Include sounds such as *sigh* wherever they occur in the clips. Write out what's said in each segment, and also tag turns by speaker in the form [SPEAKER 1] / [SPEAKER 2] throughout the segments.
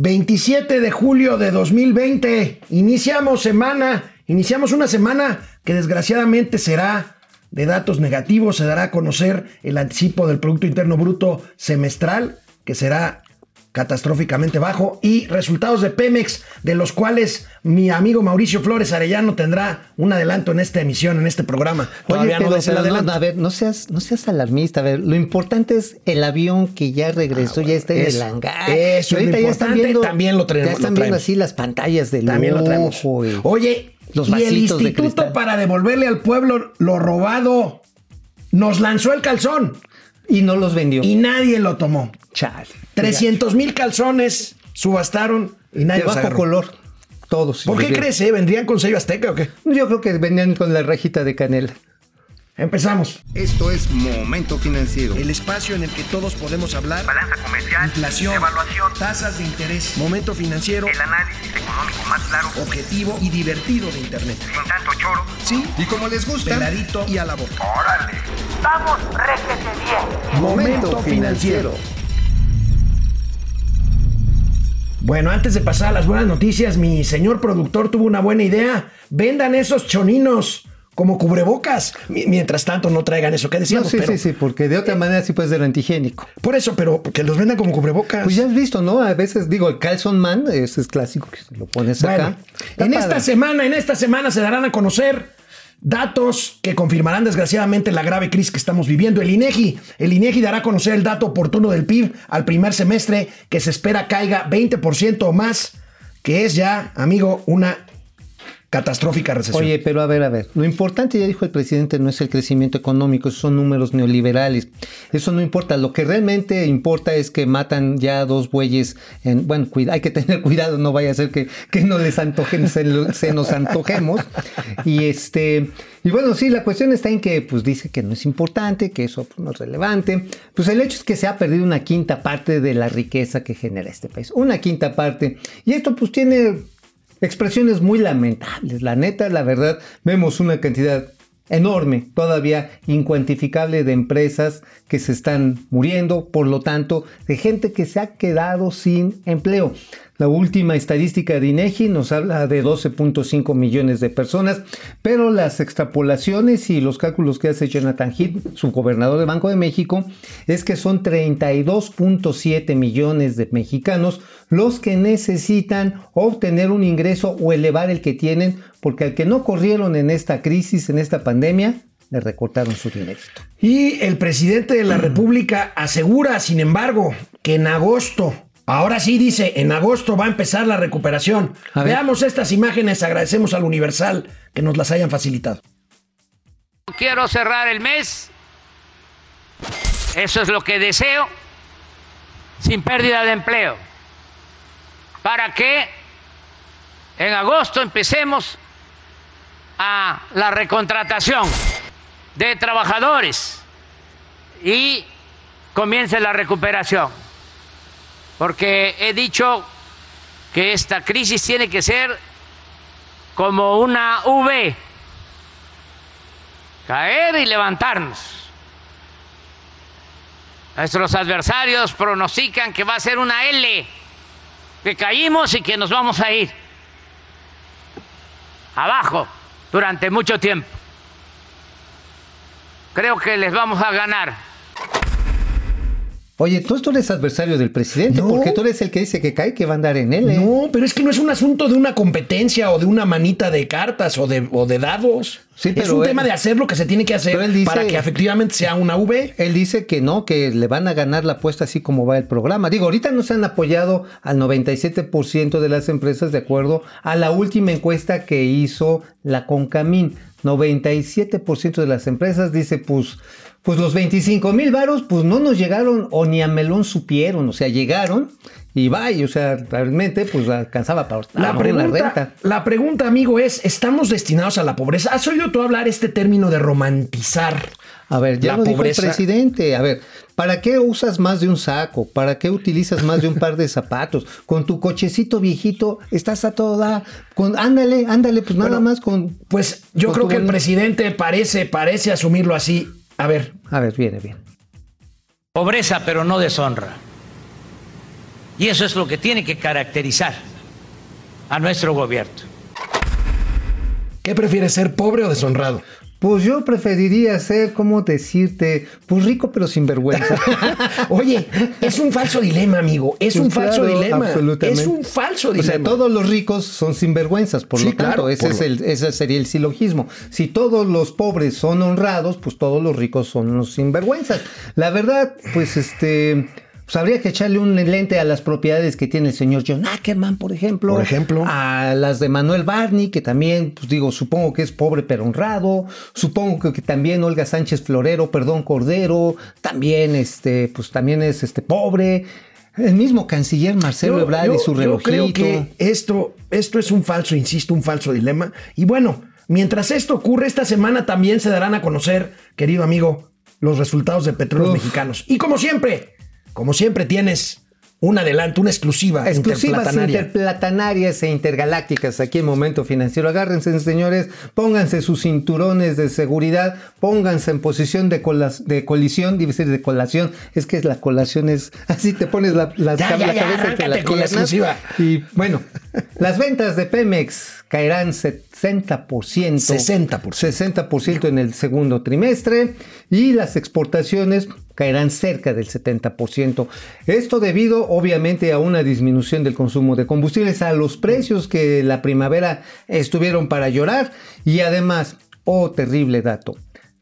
[SPEAKER 1] 27 de julio de 2020. Iniciamos semana, iniciamos una semana que desgraciadamente será de datos negativos. Se dará a conocer el anticipo del Producto Interno Bruto semestral, que será catastróficamente bajo y resultados de Pemex, de los cuales mi amigo Mauricio Flores Arellano tendrá un adelanto en esta emisión, en este programa.
[SPEAKER 2] Todavía no el adelanto. No, a ver, no seas, no seas alarmista. A ver, lo importante es el avión que ya regresó, ya está en el hangar.
[SPEAKER 1] Eso ahorita ya están viendo, también lo
[SPEAKER 2] traemos. Ya están viendo así las pantallas del
[SPEAKER 1] También lo traemos. Oye, los y el instituto para devolverle al pueblo lo robado nos lanzó el calzón.
[SPEAKER 2] Y no los vendió.
[SPEAKER 1] Y nadie lo tomó.
[SPEAKER 2] Chale.
[SPEAKER 1] 300 mil calzones subastaron y nadie
[SPEAKER 2] de bajo color. Todos.
[SPEAKER 1] ¿Por qué crees? Eh? ¿Vendrían con sello azteca o qué?
[SPEAKER 2] Yo creo que venían con la rejita de canela.
[SPEAKER 1] Empezamos.
[SPEAKER 3] Esto es Momento Financiero.
[SPEAKER 1] El espacio en el que todos podemos hablar.
[SPEAKER 4] Balanza comercial.
[SPEAKER 1] Inflación.
[SPEAKER 4] Evaluación.
[SPEAKER 1] Tasas de interés. Momento Financiero.
[SPEAKER 4] El análisis económico más claro.
[SPEAKER 1] Objetivo y divertido de Internet.
[SPEAKER 4] Sin tanto choro.
[SPEAKER 1] Sí.
[SPEAKER 3] Y como les gusta.
[SPEAKER 1] Peladito y a la boca.
[SPEAKER 4] ¡Órale! ¡Vamos, réjete bien!
[SPEAKER 3] Momento Financiero.
[SPEAKER 1] Bueno, antes de pasar a las buenas noticias, mi señor productor tuvo una buena idea. Vendan esos choninos como cubrebocas. Mientras tanto, no traigan eso que decíamos.
[SPEAKER 2] sí, sí, sí, porque de otra manera sí puede ser antigénico.
[SPEAKER 1] Por eso, pero que los vendan como cubrebocas.
[SPEAKER 2] Pues ya has visto, ¿no? A veces digo, el Calzon Man, ese es clásico, que lo pones acá.
[SPEAKER 1] En esta semana, en esta semana se darán a conocer datos que confirmarán desgraciadamente la grave crisis que estamos viviendo. El INEGI, el INEGI dará a conocer el dato oportuno del PIB al primer semestre que se espera caiga 20% o más, que es ya, amigo, una catastrófica recesión.
[SPEAKER 2] Oye, pero a ver, a ver, lo importante, ya dijo el presidente, no es el crecimiento económico, son números neoliberales. Eso no importa, lo que realmente importa es que matan ya dos bueyes. En, bueno, hay que tener *laughs* cuidado, no vaya a ser que, que no les antojen, se, nos antojemos. Y este, y bueno, sí, la cuestión está en que pues dice que no es importante, que eso pues, no es relevante. Pues el hecho es que se ha perdido una quinta parte de la riqueza que genera este país. Una quinta parte. Y esto pues tiene expresiones muy lamentables. La neta, la verdad, vemos una cantidad enorme, todavía incuantificable de empresas que se están muriendo, por lo tanto, de gente que se ha quedado sin empleo. La última estadística de INEGI nos habla de 12.5 millones de personas, pero las extrapolaciones y los cálculos que hace Jonathan Heath, su gobernador de Banco de México, es que son 32.7 millones de mexicanos los que necesitan obtener un ingreso o elevar el que tienen, porque al que no corrieron en esta crisis, en esta pandemia, le recortaron su dinero.
[SPEAKER 1] Y el presidente de la República asegura, sin embargo, que en agosto Ahora sí dice, en agosto va a empezar la recuperación. Veamos estas imágenes, agradecemos al Universal que nos las hayan facilitado.
[SPEAKER 5] Quiero cerrar el mes, eso es lo que deseo, sin pérdida de empleo, para que en agosto empecemos a la recontratación de trabajadores y comience la recuperación porque he dicho que esta crisis tiene que ser como una V, caer y levantarnos. Nuestros adversarios pronostican que va a ser una L, que caímos y que nos vamos a ir abajo durante mucho tiempo. Creo que les vamos a ganar.
[SPEAKER 2] Oye, tú, eres adversario del presidente, porque tú eres el que dice que cae, que va a andar en él. ¿eh?
[SPEAKER 1] No, pero es que no es un asunto de una competencia o de una manita de cartas o de, o de dados. Sí, es un tema de hacer lo que se tiene que hacer para que efectivamente sea una V.
[SPEAKER 2] Él dice que no, que le van a ganar la apuesta así como va el programa. Digo, ahorita no se han apoyado al 97% de las empresas de acuerdo a la última encuesta que hizo la Concamín. 97% de las empresas dice, pues pues los 25 mil varos, pues no nos llegaron o ni a melón supieron, o sea, llegaron y vaya, o sea, realmente pues alcanzaba para
[SPEAKER 1] la, pregunta, la renta. La pregunta, amigo, es, ¿estamos destinados a la pobreza? ¿Has oído tú hablar este término de romantizar
[SPEAKER 2] a ver, ya lo dijo el presidente. A ver, ¿para qué usas más de un saco? ¿Para qué utilizas más de un par de zapatos? Con tu cochecito viejito estás a toda. Con, ándale, ándale, pues nada más con.
[SPEAKER 1] Pues yo creo que el presidente parece, parece asumirlo así. A ver.
[SPEAKER 2] A ver, viene bien.
[SPEAKER 5] Pobreza, pero no deshonra. Y eso es lo que tiene que caracterizar a nuestro gobierno.
[SPEAKER 1] ¿Qué prefieres ser pobre o deshonrado?
[SPEAKER 2] Pues yo preferiría ser, ¿cómo decirte? Pues rico pero sin vergüenza. *laughs*
[SPEAKER 1] Oye, es un falso dilema, amigo. Es
[SPEAKER 2] Pues
[SPEAKER 1] un falso
[SPEAKER 2] claro,
[SPEAKER 1] dilema.
[SPEAKER 2] absolutamente.
[SPEAKER 1] Es un falso
[SPEAKER 2] O
[SPEAKER 1] dilema.
[SPEAKER 2] sea, todos los ricos son sinvergüenzas, por
[SPEAKER 1] Sí,
[SPEAKER 2] lo tanto,
[SPEAKER 1] claro,
[SPEAKER 2] ese,
[SPEAKER 1] por
[SPEAKER 2] es el, ese sería el silogismo. Si todos los pobres son honrados, pues todos los ricos son los sinvergüenzas. La verdad, pues este. Pues habría que echarle un lente a las propiedades que tiene el señor John Ackerman, por ejemplo.
[SPEAKER 1] Por ejemplo.
[SPEAKER 2] A las de Manuel Barney, que también, pues digo, supongo que es pobre pero honrado. Supongo que, que también Olga Sánchez Florero, perdón, Cordero, también, este, pues también es este pobre. El mismo canciller Marcelo
[SPEAKER 1] Yo-
[SPEAKER 2] Ebrard y
[SPEAKER 1] yo-
[SPEAKER 2] su
[SPEAKER 1] yo
[SPEAKER 2] relojito.
[SPEAKER 1] creo que esto, esto es un falso, insisto, un falso dilema. Y bueno, mientras esto ocurre, esta semana también se darán a conocer, querido amigo, los resultados de petróleos
[SPEAKER 2] Uf.
[SPEAKER 1] mexicanos. Y como siempre, como siempre tienes un adelanto, una exclusiva,
[SPEAKER 2] Exclusivas
[SPEAKER 1] interplatanaria.
[SPEAKER 2] interplatanarias e intergalácticas aquí en Momento Financiero. Agárrense, señores, pónganse sus cinturones de seguridad, pónganse en posición de, colas- de colisión, debe ser de colación. Es que la colación es *laughs* así, te pones la, la-
[SPEAKER 1] Ya,
[SPEAKER 2] la
[SPEAKER 1] ya, ya,
[SPEAKER 2] cabeza entre
[SPEAKER 1] con la
[SPEAKER 2] piernas.
[SPEAKER 1] exclusiva.
[SPEAKER 2] Y bueno, las ventas de Pemex caerán 60%.
[SPEAKER 1] 60%.
[SPEAKER 2] 60% en el segundo trimestre y las exportaciones caerán cerca del 70%. Esto debido obviamente a una disminución del consumo de combustibles, a los precios que la primavera estuvieron para llorar y además, oh terrible dato,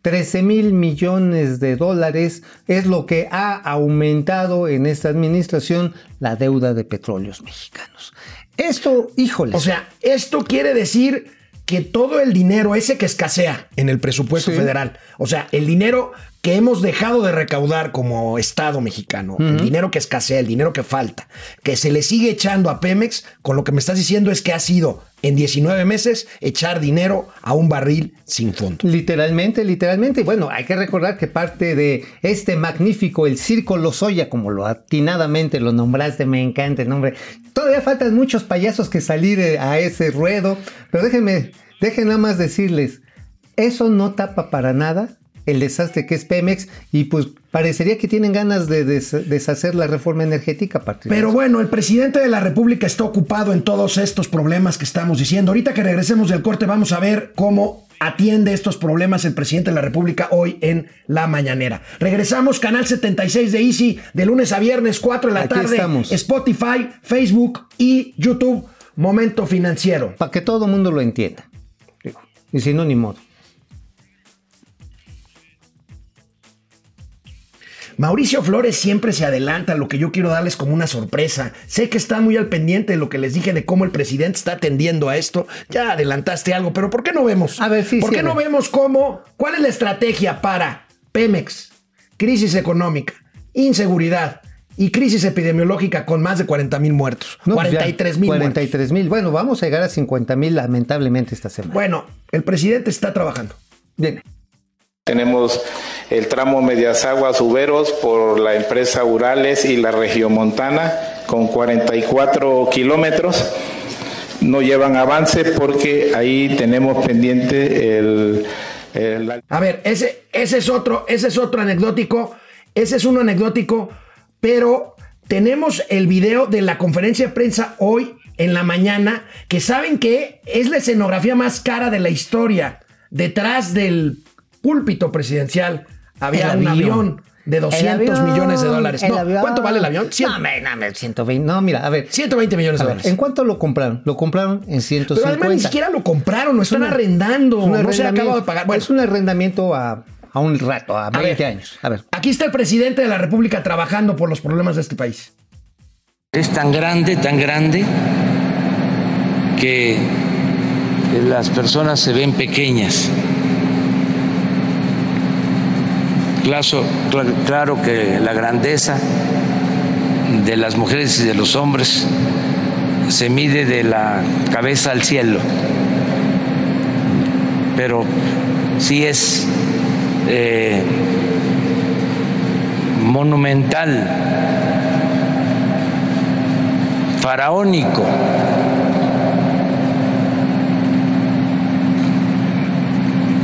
[SPEAKER 2] 13 mil millones de dólares es lo que ha aumentado en esta administración la deuda de petróleos mexicanos. Esto, híjole.
[SPEAKER 1] O sea, esto quiere decir que todo el dinero ese que escasea en el presupuesto
[SPEAKER 2] Sí.
[SPEAKER 1] federal, o sea, el dinero que hemos dejado de recaudar como Estado mexicano, el dinero que escasea, el dinero que falta, que se le sigue echando a Pemex, con lo que me estás diciendo es que ha sido en 19 meses echar dinero a un barril sin fondo.
[SPEAKER 2] Literalmente, literalmente. Bueno, hay que recordar que parte de este magnífico, el Circo Lozoya, como lo atinadamente lo nombraste, me encanta el nombre. Todavía faltan muchos payasos que salir eh, a ese ruedo, pero déjenme, dejen nada más decirles, eso no tapa para nada el desastre que es Pemex y pues parecería que tienen ganas de des- deshacer la reforma energética a
[SPEAKER 1] Pero bueno, el presidente de la República está ocupado en todos estos problemas que estamos diciendo. Ahorita que regresemos del corte vamos a ver cómo atiende estos problemas el presidente de la República hoy en la mañanera. Regresamos, canal 76 de Easy, de lunes a viernes, 4 de la
[SPEAKER 2] Aquí
[SPEAKER 1] tarde,
[SPEAKER 2] estamos.
[SPEAKER 1] Spotify, Facebook y YouTube, Momento Financiero.
[SPEAKER 2] Para que todo el mundo lo entienda. Y si no, ni modo.
[SPEAKER 1] Mauricio Flores siempre se adelanta a lo que yo quiero darles como una sorpresa. Sé que están muy al pendiente de lo que les dije de cómo el presidente está atendiendo a esto. Ya adelantaste algo, pero ¿por qué no vemos?
[SPEAKER 2] A ver, sí,
[SPEAKER 1] ¿Por
[SPEAKER 2] sí,
[SPEAKER 1] qué no vemos cómo, cuál es la estrategia para Pemex, crisis económica, inseguridad y crisis epidemiológica con más de 40 mil muertos?
[SPEAKER 2] No, pues ya,
[SPEAKER 1] 43 mil muertos.
[SPEAKER 2] 43 mil. Bueno, vamos a llegar a 50 mil lamentablemente esta semana.
[SPEAKER 1] Bueno, el presidente está trabajando.
[SPEAKER 2] Bien.
[SPEAKER 6] Tenemos el tramo Medias Aguas Uberos por la empresa Urales y la Regiomontana con 44 kilómetros. No llevan avance porque ahí tenemos pendiente el,
[SPEAKER 1] A ver, ese, ese es otro, ese es otro anecdótico. Ese es uno anecdótico, pero tenemos el video de la conferencia de prensa hoy en la mañana, que saben que es la escenografía más cara de la historia. Detrás del púlpito presidencial había
[SPEAKER 2] El
[SPEAKER 1] un
[SPEAKER 2] avión.
[SPEAKER 1] avión de
[SPEAKER 2] El
[SPEAKER 1] 200
[SPEAKER 2] avión,
[SPEAKER 1] millones de dólares. No. ¿Cuánto vale el avión? Cien-
[SPEAKER 2] No, hombre, no, hombre, 120. No, mira, a ver.
[SPEAKER 1] 120 millones de
[SPEAKER 2] ver,
[SPEAKER 1] dólares.
[SPEAKER 2] ¿En cuánto lo compraron? Lo compraron en 150.
[SPEAKER 1] Pero además ni siquiera lo compraron, lo están
[SPEAKER 2] una-
[SPEAKER 1] arrendando.
[SPEAKER 2] Es un
[SPEAKER 1] No se acabado de pagar. Bueno,
[SPEAKER 2] Es un arrendamiento a, a un rato, a 20
[SPEAKER 1] ver.
[SPEAKER 2] años. A ver.
[SPEAKER 1] aquí está el presidente de la República trabajando por los problemas de este país.
[SPEAKER 5] Es tan grande, tan grande, que las personas se ven pequeñas. Claro, que la grandeza de las mujeres y de los hombres se mide de la cabeza al cielo, pero sí es eh, monumental faraónico.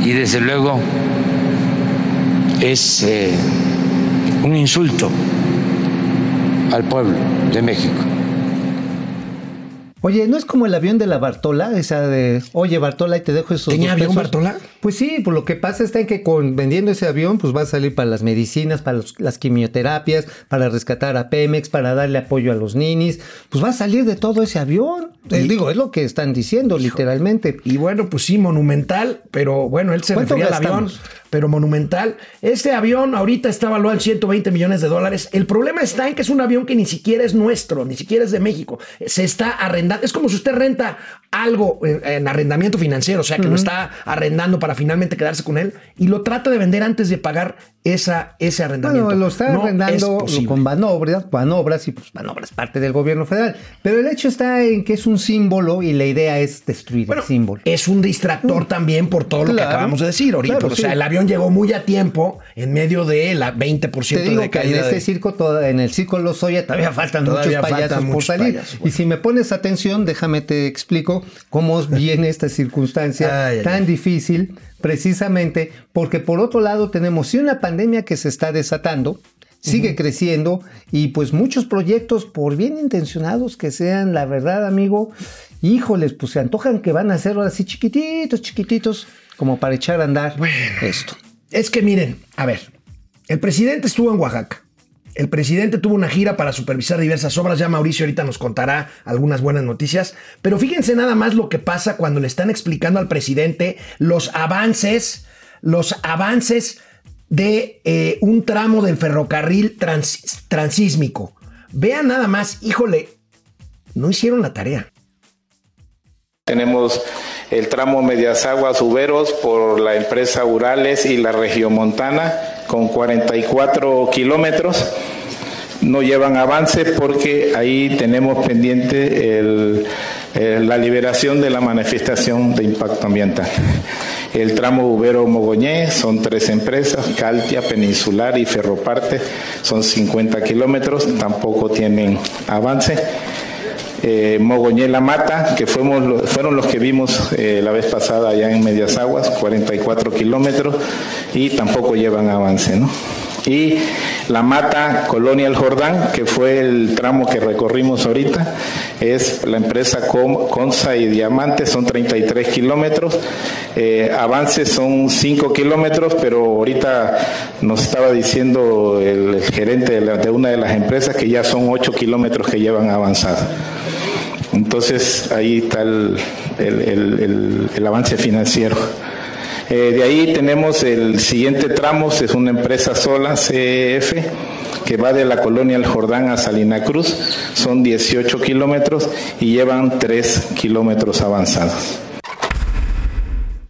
[SPEAKER 5] Y desde luego es eh, un insulto al pueblo de México.
[SPEAKER 2] Oye, ¿no es como el avión de la Bartola? Esa de, oye, Bartola, y te dejo esos
[SPEAKER 1] ¿Tenía avión
[SPEAKER 2] pesos"?
[SPEAKER 1] Bartola?
[SPEAKER 2] Pues sí, pues lo que pasa está en que con vendiendo ese avión, pues va a salir para las medicinas, para los- las quimioterapias, para rescatar a Pemex, para darle apoyo a los ninis. Pues va a salir de todo ese avión. Eh, digo, es lo que están diciendo, literalmente.
[SPEAKER 1] Y bueno, pues sí, monumental, pero bueno, él se
[SPEAKER 2] ¿Cuánto
[SPEAKER 1] refería al avión, pero monumental. Este avión ahorita está evaluado en 120 millones de dólares. El problema está en que es un avión que ni siquiera es nuestro, ni siquiera es de México. Se está arrendando. Es como si usted renta algo en, en arrendamiento financiero, o sea, que lo está arrendando para finalmente quedarse con él y lo trata de vender antes de pagar esa, ese arrendamiento.
[SPEAKER 2] Bueno, lo está
[SPEAKER 1] No es
[SPEAKER 2] arrendando
[SPEAKER 1] posible.
[SPEAKER 2] con Banobras, Banobras y pues Banobras es parte del gobierno federal. Pero el hecho está en que es un símbolo y la idea es destruir
[SPEAKER 1] Bueno,
[SPEAKER 2] el símbolo.
[SPEAKER 1] Es un distractor también por todo lo que acabamos de decir ahorita.
[SPEAKER 2] claro,
[SPEAKER 1] o sea,
[SPEAKER 2] sí.
[SPEAKER 1] el avión llegó muy a tiempo en medio de la 20%
[SPEAKER 2] Te digo
[SPEAKER 1] de
[SPEAKER 2] que en
[SPEAKER 1] caída.
[SPEAKER 2] este
[SPEAKER 1] de-
[SPEAKER 2] circo, toda- en el circo Lozoya todavía faltan
[SPEAKER 1] Todavía
[SPEAKER 2] muchos payasos
[SPEAKER 1] faltan
[SPEAKER 2] por
[SPEAKER 1] muchos
[SPEAKER 2] salir. Y si me pones atención, déjame te explico cómo viene esta circunstancia *laughs*
[SPEAKER 1] ay,
[SPEAKER 2] tan
[SPEAKER 1] ay.
[SPEAKER 2] difícil, precisamente porque por otro lado tenemos sí una pandemia que se está desatando, sigue creciendo y pues muchos proyectos, por bien intencionados que sean, la verdad, amigo, híjoles, pues se antojan que van a ser ahora sí chiquititos, chiquititos, como para echar a andar esto.
[SPEAKER 1] Es que miren, a ver, el presidente estuvo en Oaxaca. El presidente tuvo una gira para supervisar diversas obras. Ya Mauricio ahorita nos contará algunas buenas noticias. Pero fíjense nada más lo que pasa cuando le están explicando al presidente los avances, los avances de eh, un tramo del ferrocarril trans- transísmico. Vean nada más, híjole, no hicieron la tarea.
[SPEAKER 6] Tenemos el tramo Medias Aguas Uberos por la empresa Urales y la Regiomontana con 44 kilómetros. No llevan avance porque ahí tenemos pendiente el- la liberación de la manifestación de impacto ambiental. El tramo Ubero Mogoñé son tres empresas, Caltia, Peninsular y Ferroparte, son 50 kilómetros, tampoco tienen avance eh, Mogoñé La Mata, que fueron los que vimos eh, la vez pasada allá en Medias Aguas, 44 kilómetros, y tampoco llevan avance, ¿no? Y La Mata, Colonia El Jordán, que fue el tramo que recorrimos ahorita, es la empresa Consa y Diamante, son 33 kilómetros, eh, avance son 5 kilómetros, pero ahorita nos estaba diciendo el, gerente de, de una de las empresas que ya son 8 kilómetros que llevan avanzado. Entonces ahí está el, avance financiero. Eh, de ahí tenemos el siguiente tramo, es una empresa sola, CEF, que va de la colonia El Jordán a Salina Cruz, son 18 kilómetros y llevan 3 kilómetros avanzados.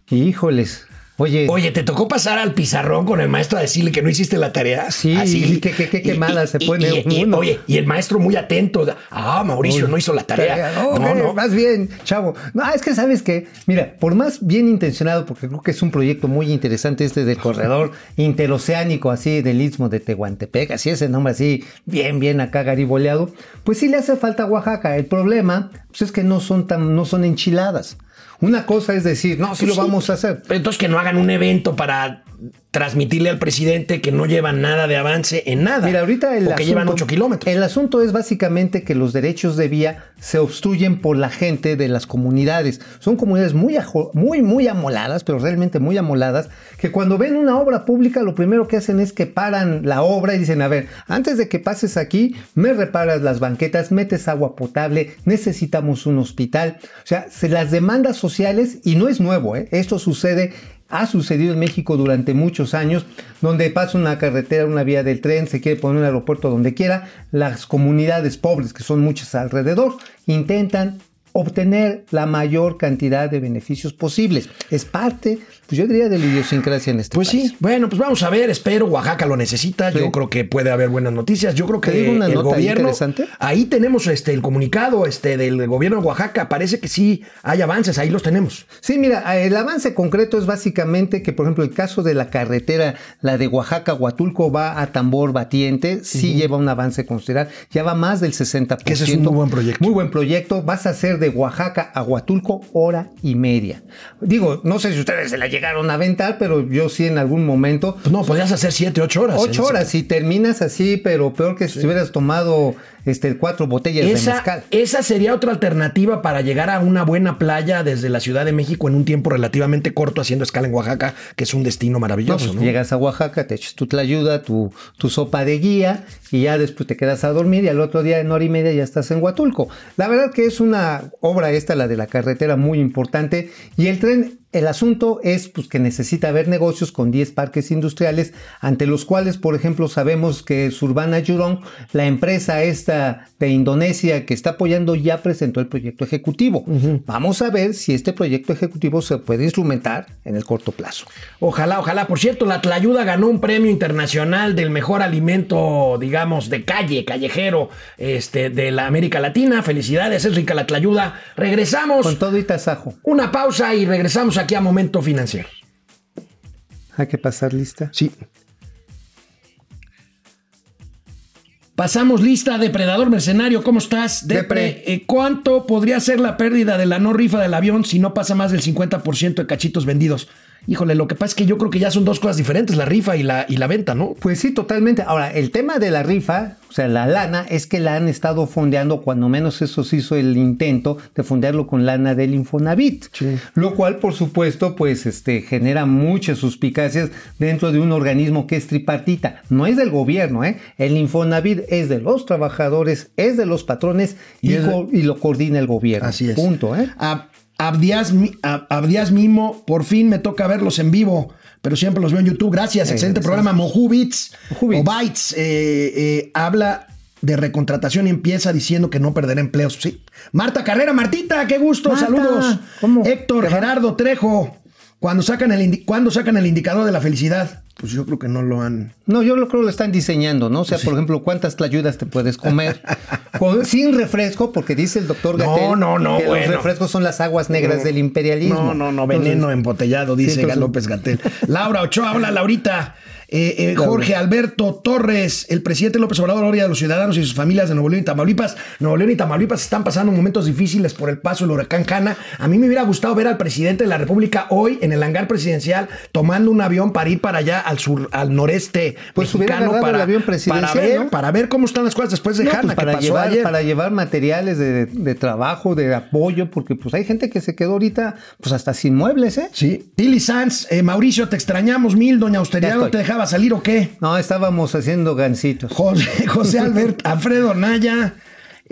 [SPEAKER 2] Híjoles. Oye,
[SPEAKER 1] Oye, ¿te tocó pasar al pizarrón con el maestro a decirle que no hiciste la tarea?
[SPEAKER 2] Sí, y qué- qué- qué quemada se pone
[SPEAKER 1] y- y-
[SPEAKER 2] uno.
[SPEAKER 1] oye, y el maestro muy atento. Ah, Mauricio no hizo la tarea.
[SPEAKER 2] No,
[SPEAKER 1] No, no.
[SPEAKER 2] Más bien, chavo. No, es que sabes que, mira, por más bien intencionado, porque creo que es un proyecto muy interesante este del corredor interoceánico, así del istmo de Tehuantepec, así ese nombre así, bien, bien acá gariboleado, pues sí le hace falta a Oaxaca. El problema pues es que no son tan, no son enchiladas. Una cosa es decir, no, sí lo vamos a hacer.
[SPEAKER 1] Pero Entonces que no hagan un evento para transmitirle al presidente que no llevan nada de avance en nada.
[SPEAKER 2] Mira, ahorita el asunto,
[SPEAKER 1] llevan 8 kilómetros.
[SPEAKER 2] El asunto es básicamente que los derechos de vía se obstruyen por la gente de las comunidades. Son comunidades muy, muy, muy amoladas, pero realmente muy amoladas, que cuando ven una obra pública lo primero que hacen es que paran la obra y dicen, a ver, antes de que pases aquí, me reparas las banquetas, metes agua potable, necesitamos un hospital. O sea, se las demandas sociales, y no es nuevo, ¿eh? esto sucede ha sucedido en México durante muchos años, donde pasa una carretera, una vía del tren, se quiere poner un aeropuerto donde quiera, las comunidades pobres, que son muchas alrededor, intentan obtener la mayor cantidad de beneficios posibles. Es parte, pues yo diría, de la idiosincrasia en este
[SPEAKER 1] Pues
[SPEAKER 2] país.
[SPEAKER 1] sí, bueno, pues vamos a ver, espero, Oaxaca lo necesita,
[SPEAKER 2] Sí.
[SPEAKER 1] yo creo que puede haber buenas noticias, yo creo que
[SPEAKER 2] Te digo una
[SPEAKER 1] el
[SPEAKER 2] nota
[SPEAKER 1] gobierno,
[SPEAKER 2] interesante.
[SPEAKER 1] ahí tenemos este el comunicado este del gobierno de Oaxaca, parece que sí hay avances, ahí los tenemos.
[SPEAKER 2] Sí, mira, el avance concreto es básicamente que, por ejemplo, el caso de la carretera, la de Oaxaca-Huatulco va a tambor batiente, sí lleva un avance considerable, ya va más del 60%.
[SPEAKER 1] Que ese es un muy buen proyecto.
[SPEAKER 2] Muy buen proyecto, vas a hacer de Oaxaca a Huatulco hora y media. Digo, no sé si ustedes se la llegaron a aventar, pero yo sí en algún momento.
[SPEAKER 1] Pues no, podrías hacer 7, 8 horas. en
[SPEAKER 2] Ocho horas y terminas así, pero peor que si hubieras tomado este, cuatro botellas de mezcal.
[SPEAKER 1] esa sería otra alternativa para llegar a una buena playa desde la Ciudad de México en un tiempo relativamente corto, haciendo escala en Oaxaca, que es un destino
[SPEAKER 2] No,
[SPEAKER 1] maravilloso.
[SPEAKER 2] pues
[SPEAKER 1] ¿no?
[SPEAKER 2] Llegas a Oaxaca, te echas tu tlayuda, tu, tu sopa de guía y ya después te quedas a dormir y al otro día en hora y media ya estás en Huatulco. La verdad que es una obra esta, la de la carretera, muy importante y el tren... El asunto es pues, que necesita haber negocios con 10 parques industriales, ante los cuales, por ejemplo, sabemos que Surbana Jurong, la empresa esta de Indonesia que está apoyando, ya presentó el proyecto ejecutivo. Vamos a ver si este proyecto ejecutivo se puede instrumentar en el corto plazo.
[SPEAKER 1] Ojalá, ojalá. Por cierto, la Tlayuda ganó un premio internacional del mejor alimento, digamos, de calle, callejero, este, de la América Latina. Felicidades, es rica la Tlayuda. Regresamos.
[SPEAKER 2] Con todo y tasajo.
[SPEAKER 1] Una pausa y regresamos aquí a Momento Financiero.
[SPEAKER 2] Hay que pasar lista.
[SPEAKER 1] Sí. Pasamos lista, depredador mercenario, ¿cómo estás? Depre, eh, ¿cuánto podría ser la pérdida de la no rifa del avión si no pasa más del 50% de cachitos vendidos? Híjole, lo que pasa es que yo creo que ya son dos cosas diferentes, la rifa y la, y la venta, ¿no?
[SPEAKER 2] Pues sí, totalmente. Ahora, el tema de la rifa, o sea, la lana, es que la han estado fondeando, cuando menos eso se hizo el intento de fondearlo con lana del Infonavit.
[SPEAKER 1] Sí.
[SPEAKER 2] Lo cual, por supuesto, pues este, genera muchas suspicacias dentro de un organismo que es tripartita. No es del gobierno, ¿eh? El Infonavit es de los trabajadores, es de los patrones y,
[SPEAKER 1] Y
[SPEAKER 2] y lo coordina el gobierno.
[SPEAKER 1] Así es.
[SPEAKER 2] Punto, ¿eh?
[SPEAKER 1] Ab- Abdias, Abdias Mimo, por fin me toca verlos en vivo, pero siempre los veo en YouTube. Gracias, excelente programa. Mojú Bits
[SPEAKER 2] Mojú Bits.
[SPEAKER 1] o Bytes eh, eh, habla de recontratación y empieza diciendo que no perderá empleos. Sí. Marta Carrera, Martita, qué gusto,
[SPEAKER 2] Marta,
[SPEAKER 1] saludos.
[SPEAKER 2] ¿cómo
[SPEAKER 1] Héctor? Gerardo Trejo, cuando sacan, el ¿cuándo sacan el indicador de la felicidad? Pues yo creo que no lo han.
[SPEAKER 2] No, yo lo creo que lo están diseñando, ¿no? O sea, por ejemplo, ¿cuántas tlayudas te puedes comer? *laughs* Con- sin refresco, porque dice el doctor
[SPEAKER 1] No,
[SPEAKER 2] Gatel
[SPEAKER 1] no, no,
[SPEAKER 2] que
[SPEAKER 1] bueno.
[SPEAKER 2] los refrescos son las aguas negras del imperialismo.
[SPEAKER 1] No, no, no, veneno
[SPEAKER 2] Entonces,
[SPEAKER 1] embotellado, dice
[SPEAKER 2] Sí, entonces-
[SPEAKER 1] López Gatel. Laura Ochoa, habla Laurita. Eh, eh, Jorge Alberto Torres, el presidente López Obrador odia a los ciudadanos y sus familias de Nuevo León y Tamaulipas. Nuevo León y Tamaulipas están pasando momentos difíciles por el paso del huracán Hanna. A mí me hubiera gustado ver al presidente de la República hoy en el hangar presidencial tomando un avión para ir para allá al sur, al noreste
[SPEAKER 2] Pues
[SPEAKER 1] mexicano para,
[SPEAKER 2] el avión presidencial,
[SPEAKER 1] para ver,
[SPEAKER 2] ¿no?
[SPEAKER 1] para ver cómo están las cosas después de
[SPEAKER 2] No,
[SPEAKER 1] Hanna
[SPEAKER 2] pues
[SPEAKER 1] que
[SPEAKER 2] para,
[SPEAKER 1] pasó
[SPEAKER 2] llevar,
[SPEAKER 1] ayer.
[SPEAKER 2] para llevar materiales de, de trabajo, de apoyo, porque pues hay gente que se quedó ahorita pues hasta sin muebles, ¿eh?
[SPEAKER 1] Sí. Tilly Sanz, eh, Mauricio, te extrañamos mil, doña Austeridad, ¿no te dejaba salir o qué?
[SPEAKER 2] No, estábamos haciendo gancitos.
[SPEAKER 1] José, José Albert, Alfredo Naya,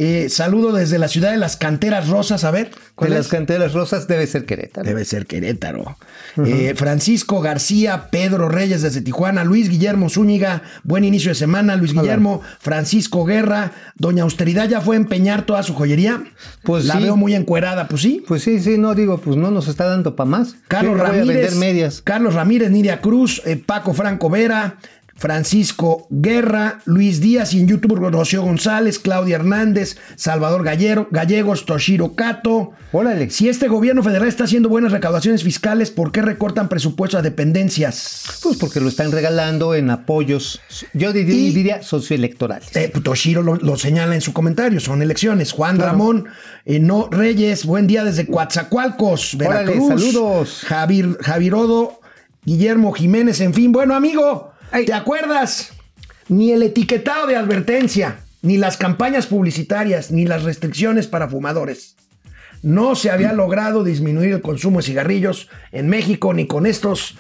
[SPEAKER 1] eh, saludo desde la ciudad de las canteras rosas, a ver,
[SPEAKER 2] De
[SPEAKER 1] ¿cuál
[SPEAKER 2] las
[SPEAKER 1] es?
[SPEAKER 2] canteras rosas debe ser Querétaro.
[SPEAKER 1] Debe ser Querétaro. Eh, Francisco García, Pedro Reyes desde Tijuana, Luis Guillermo Zúñiga, buen inicio de semana, Luis Guillermo, Francisco Guerra, Doña Austeridad ya fue a empeñar toda su joyería.
[SPEAKER 2] Pues
[SPEAKER 1] la
[SPEAKER 2] sí.
[SPEAKER 1] veo muy encuerada, pues sí.
[SPEAKER 2] Pues sí, sí, no digo, pues no nos está dando para más.
[SPEAKER 1] Carlos Ramírez,
[SPEAKER 2] medias.
[SPEAKER 1] Carlos Ramírez, Nidia Cruz, eh, Paco Franco Vera, Francisco Guerra, Luis Díaz y en YouTube Rocío González, Claudia Hernández, Salvador Gallero, Gallegos, Toshiro Kato.
[SPEAKER 2] Órale.
[SPEAKER 1] Si este gobierno federal está haciendo buenas recaudaciones fiscales, ¿por qué recortan presupuestos a dependencias?
[SPEAKER 2] Pues porque lo están regalando en apoyos, yo diría,
[SPEAKER 1] Y-
[SPEAKER 2] diría socioelectorales.
[SPEAKER 1] Eh, pues, Toshiro lo, lo señala en su comentario, son elecciones. Juan Ramón, eh, no Reyes, buen día desde Coatzacoalcos,
[SPEAKER 2] Órale,
[SPEAKER 1] Veracruz.
[SPEAKER 2] saludos.
[SPEAKER 1] Javier, Javirodo, Guillermo Jiménez, en fin. Bueno, amigo, ¿te acuerdas? Ni el etiquetado de advertencia, ni las campañas publicitarias, ni las restricciones para fumadores. No se había logrado disminuir el consumo de cigarrillos en México, ni con estos.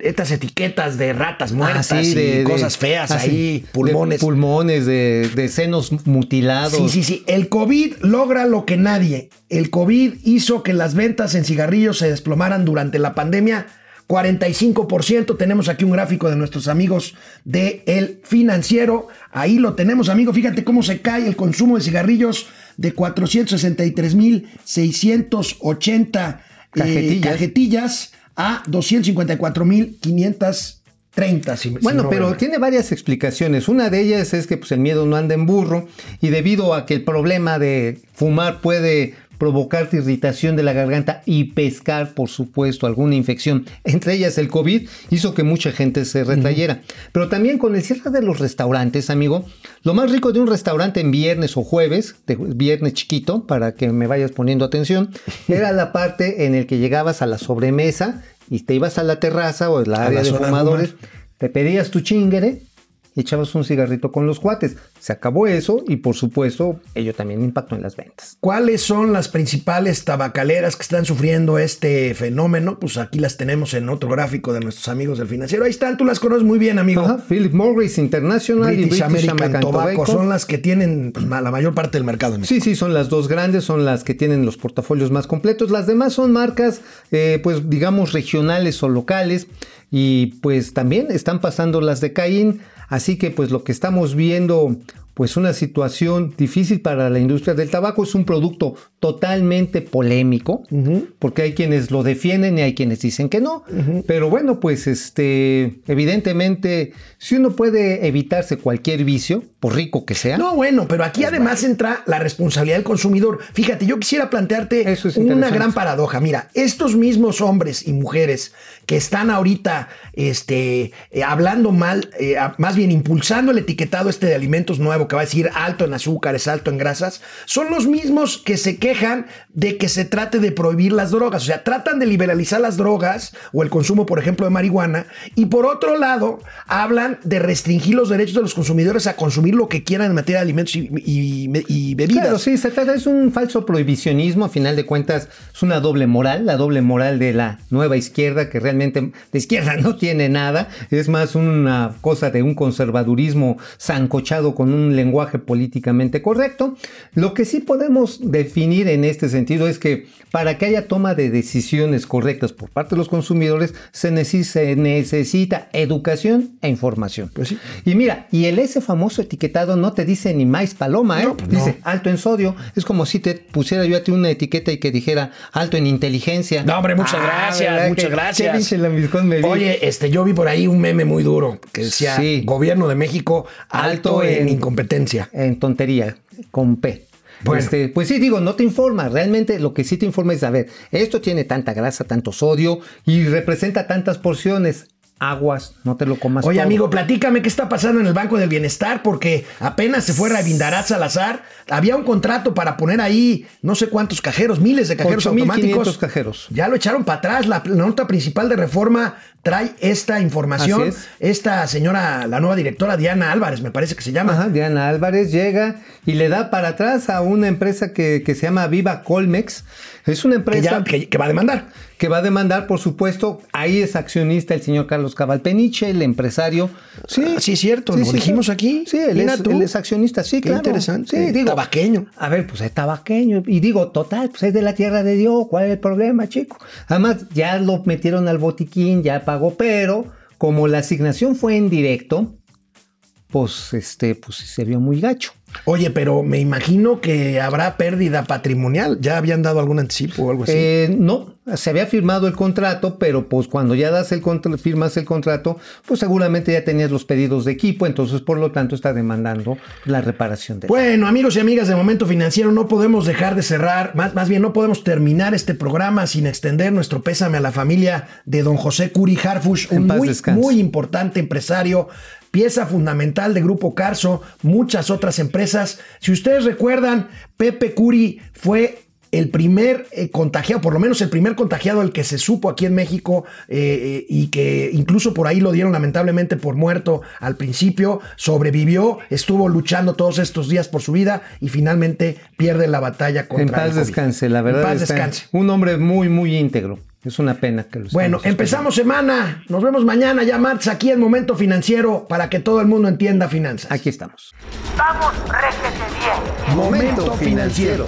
[SPEAKER 1] Estas etiquetas de ratas muertas
[SPEAKER 2] Ah, sí,
[SPEAKER 1] y
[SPEAKER 2] de- de-
[SPEAKER 1] cosas feas
[SPEAKER 2] ah, sí,
[SPEAKER 1] ahí,
[SPEAKER 2] de
[SPEAKER 1] pulmones.
[SPEAKER 2] pulmones, de, de senos mutilados.
[SPEAKER 1] Sí, sí, sí. El COVID logra lo que nadie. El COVID hizo que las ventas en cigarrillos se desplomaran durante la pandemia. 45%. Tenemos aquí un gráfico de nuestros amigos de El Financiero. Ahí lo tenemos, amigo. Fíjate cómo se cae el consumo de cigarrillos de 463.680 eh,
[SPEAKER 2] Cajetillas.
[SPEAKER 1] cajetillas a 254.530. si- si
[SPEAKER 2] Bueno,
[SPEAKER 1] no
[SPEAKER 2] pero tiene varias explicaciones. Una de ellas es que pues, el miedo no anda en burro y debido a que el problema de fumar puede provocar irritación de la garganta y pescar, por supuesto, alguna infección, entre ellas el COVID, hizo que mucha gente se retrayera. Pero también con el cierre de los restaurantes, amigo, lo más rico de un restaurante en viernes o jueves, de viernes chiquito, para que me vayas poniendo atención, *laughs* era la parte en el que llegabas a la sobremesa y te ibas a la terraza o la área
[SPEAKER 1] la
[SPEAKER 2] de fumadores, te pedías tu chingere y echabas un cigarrito con los cuates. Se acabó eso y por supuesto ello también impactó en las ventas.
[SPEAKER 1] ¿Cuáles son las principales tabacaleras que están sufriendo este fenómeno? Pues aquí las tenemos en otro gráfico de nuestros amigos del financiero. Ahí están, tú las conoces muy bien, amigo.
[SPEAKER 2] Ajá, Philip Morris International y
[SPEAKER 1] British American,
[SPEAKER 2] American
[SPEAKER 1] Tobacco,
[SPEAKER 2] Tobacco.
[SPEAKER 1] son las que tienen pues, la mayor parte del mercado. en
[SPEAKER 2] Sí, sí, son las dos grandes, son las que tienen los portafolios más completos. Las demás son marcas, eh, pues digamos, regionales o locales. Y pues también están pasando las de Caín. Así que pues lo que estamos viendo, pues una situación difícil para la industria del tabaco. Es un producto totalmente polémico, porque hay quienes lo defienden y hay quienes dicen que no. Pero bueno, pues este, evidentemente, si uno puede evitarse cualquier vicio, por rico que sea.
[SPEAKER 1] No, bueno, pero aquí además entra la responsabilidad del consumidor. Fíjate, yo quisiera plantearte
[SPEAKER 2] Eso es
[SPEAKER 1] una gran paradoja. Mira, estos mismos hombres y mujeres que están ahorita este, eh, hablando mal, eh, más bien impulsando el etiquetado este de alimentos nuevo que va a decir alto en azúcares, alto en grasas, son los mismos que se quejan de que se trate de prohibir las drogas. O sea, tratan de liberalizar las drogas o el consumo, por ejemplo, de marihuana. Y por otro lado, hablan de restringir los derechos de los consumidores a consumir lo que quieran en materia de alimentos y bebidas.
[SPEAKER 2] Claro, sí, se trata, es un falso prohibicionismo, a final de cuentas es una doble moral, la doble moral de la nueva izquierda, que realmente de izquierda no tiene nada, es más una cosa de un conservadurismo zancochado con un lenguaje políticamente correcto. Lo que sí podemos definir en este sentido es que para que haya toma de decisiones correctas por parte de los consumidores se necesi- se necesita educación e información.
[SPEAKER 1] Pues sí.
[SPEAKER 2] Y mira, y el ese famoso etiquetado no te dice ni más paloma, ¿eh?
[SPEAKER 1] No, pues no.
[SPEAKER 2] dice alto en sodio. Es como si te pusiera yo a ti una etiqueta y que dijera alto en inteligencia.
[SPEAKER 1] No, hombre, muchas gracias,
[SPEAKER 2] ¿verdad?
[SPEAKER 1] muchas gracias.
[SPEAKER 2] Qué pinche lambiscón me vi.
[SPEAKER 1] Oye, este, yo vi por ahí un meme muy duro que decía
[SPEAKER 2] Sí.
[SPEAKER 1] Gobierno de México alto,
[SPEAKER 2] Alto
[SPEAKER 1] en,
[SPEAKER 2] en-
[SPEAKER 1] incompetencia.
[SPEAKER 2] en tontería, con P.
[SPEAKER 1] Bueno.
[SPEAKER 2] Este, pues sí, digo, no te informa. Realmente lo que sí te informa es, a ver, esto tiene tanta grasa, tanto sodio y representa tantas porciones. Aguas, no te lo comas
[SPEAKER 1] Oye,
[SPEAKER 2] todo.
[SPEAKER 1] amigo, platícame qué está pasando en el Banco del Bienestar, porque apenas se fue Rabindarat Salazar. Había un contrato para poner ahí no sé cuántos cajeros, miles de cajeros
[SPEAKER 2] 8,500
[SPEAKER 1] automáticos.
[SPEAKER 2] cajeros.
[SPEAKER 1] Ya lo echaron para atrás. La, la nota principal de reforma trae esta información.
[SPEAKER 2] Así es.
[SPEAKER 1] Esta señora, la nueva directora Diana Álvarez, me parece que se llama.
[SPEAKER 2] Ajá, Diana Álvarez llega y le da para atrás a una empresa que, que se llama Viva Colmex. Es una
[SPEAKER 1] Que,
[SPEAKER 2] empresa
[SPEAKER 1] ya- que- que va a demandar.
[SPEAKER 2] Que va a demandar, por supuesto. Ahí es accionista el señor Carlos Cavalpeniche, el empresario. Sí,
[SPEAKER 1] Ah, sí, es cierto, lo dijimos aquí.
[SPEAKER 2] Sí, él es, él es accionista, sí,
[SPEAKER 1] Qué
[SPEAKER 2] claro.
[SPEAKER 1] interesante.
[SPEAKER 2] Sí, digo.
[SPEAKER 1] Tabaqueño.
[SPEAKER 2] A ver, pues es tabaqueño. Y digo, total, pues es de la tierra de Dios. ¿Cuál es el problema, chico? Además, ya lo metieron al botiquín, ya pagó, pero como la asignación fue en directo, pues este, pues se vio muy gacho.
[SPEAKER 1] Oye, pero me imagino que habrá pérdida patrimonial. ¿Ya habían dado algún anticipo o algo así?
[SPEAKER 2] Eh, no, se había firmado el contrato, pero pues cuando ya das el contra- firmas el contrato, pues seguramente ya tenías los pedidos de equipo, entonces por lo tanto está demandando la reparación de
[SPEAKER 1] Bueno, amigos y amigas de Momento Financiero, no podemos dejar de cerrar, más, más bien no podemos terminar este programa sin extender nuestro pésame a la familia de don José Curi Harfush, un muy, muy importante empresario, pieza fundamental de Grupo Carso, muchas otras empresas. Si ustedes recuerdan, Pepe Curi fue el primer eh, contagiado, por lo menos el primer contagiado del que se supo aquí en México eh, eh, y que incluso por ahí lo dieron lamentablemente por muerto al principio, sobrevivió, estuvo luchando todos estos días por su vida y finalmente pierde la batalla contra
[SPEAKER 2] En
[SPEAKER 1] el
[SPEAKER 2] paz
[SPEAKER 1] COVID.
[SPEAKER 2] descanse, la verdad.
[SPEAKER 1] En paz descanse.
[SPEAKER 2] Un hombre muy, muy íntegro. Es una pena que lo
[SPEAKER 1] Bueno, empezamos semana. Nos vemos mañana ya martes aquí en Momento Financiero para que todo el mundo entienda finanzas.
[SPEAKER 2] Aquí estamos.
[SPEAKER 4] Vamos, réjete bien.
[SPEAKER 3] Momento financiero.